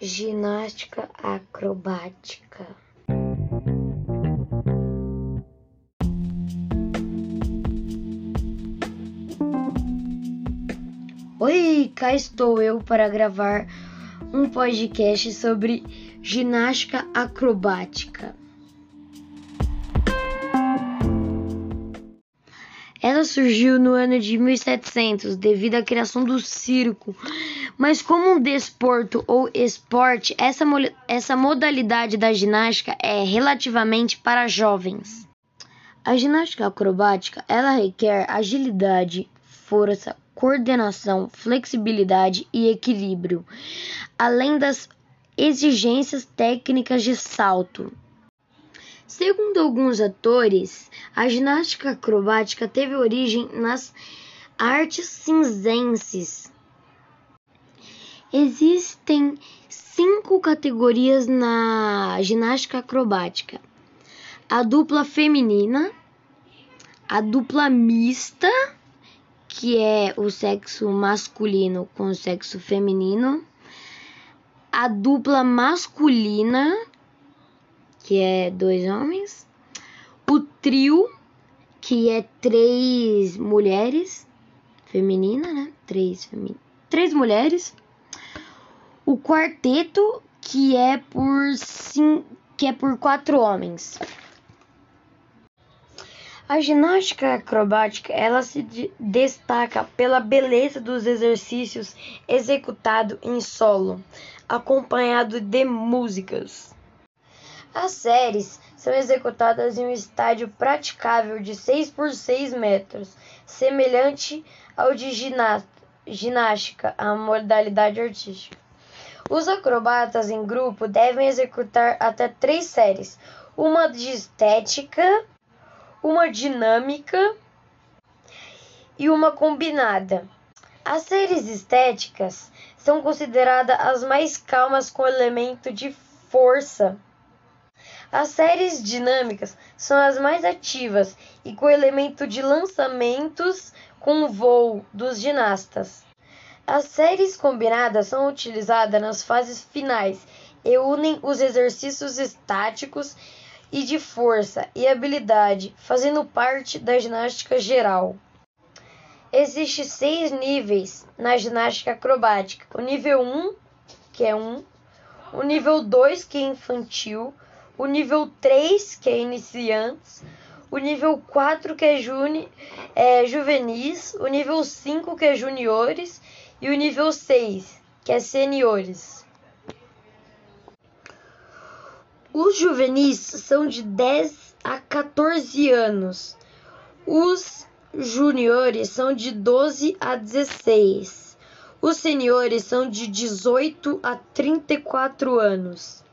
ginástica acrobática. Oi, cá estou eu para gravar um podcast sobre ginástica acrobática. Ela surgiu no ano de 1700 devido à criação do circo, mas como um desporto ou esporte, essa, essa modalidade da ginástica é relativamente para jovens. A ginástica acrobática ela requer agilidade, força, coordenação, flexibilidade e equilíbrio, além das exigências técnicas de salto. Segundo alguns atores, a ginástica acrobática teve origem nas artes cinzenses. Existem cinco categorias na ginástica acrobática: a dupla feminina, a dupla mista, que é o sexo masculino com o sexo feminino, a dupla masculina, que é dois homens, o trio, que é três mulheres, feminina, né? Três, femi três mulheres, o quarteto, que é por cinco, que é por quatro homens. A ginástica acrobática ela se destaca pela beleza dos exercícios executados em solo, acompanhado de músicas. As séries são executadas em um estádio praticável de 6 por 6 metros, semelhante ao de ginástica, a modalidade artística. Os acrobatas em grupo devem executar até três séries, uma de estética, uma dinâmica e uma combinada. As séries estéticas são consideradas as mais calmas com elemento de força. As séries dinâmicas são as mais ativas e com elemento de lançamentos com voo dos ginastas. As séries combinadas são utilizadas nas fases finais e unem os exercícios estáticos e de força e habilidade, fazendo parte da ginástica geral. Existem seis níveis na ginástica acrobática. O nível 1, que é 1, o nível 2, que é infantil, o nível 3, que é iniciantes, o nível 4, que é, juni, é juvenis, o nível 5, que é juniores, e o nível 6, que é seniores. Os juvenis são de 10 a 14 anos. Os juniores são de 12 a 16. Os seniores são de 18 a 34 anos.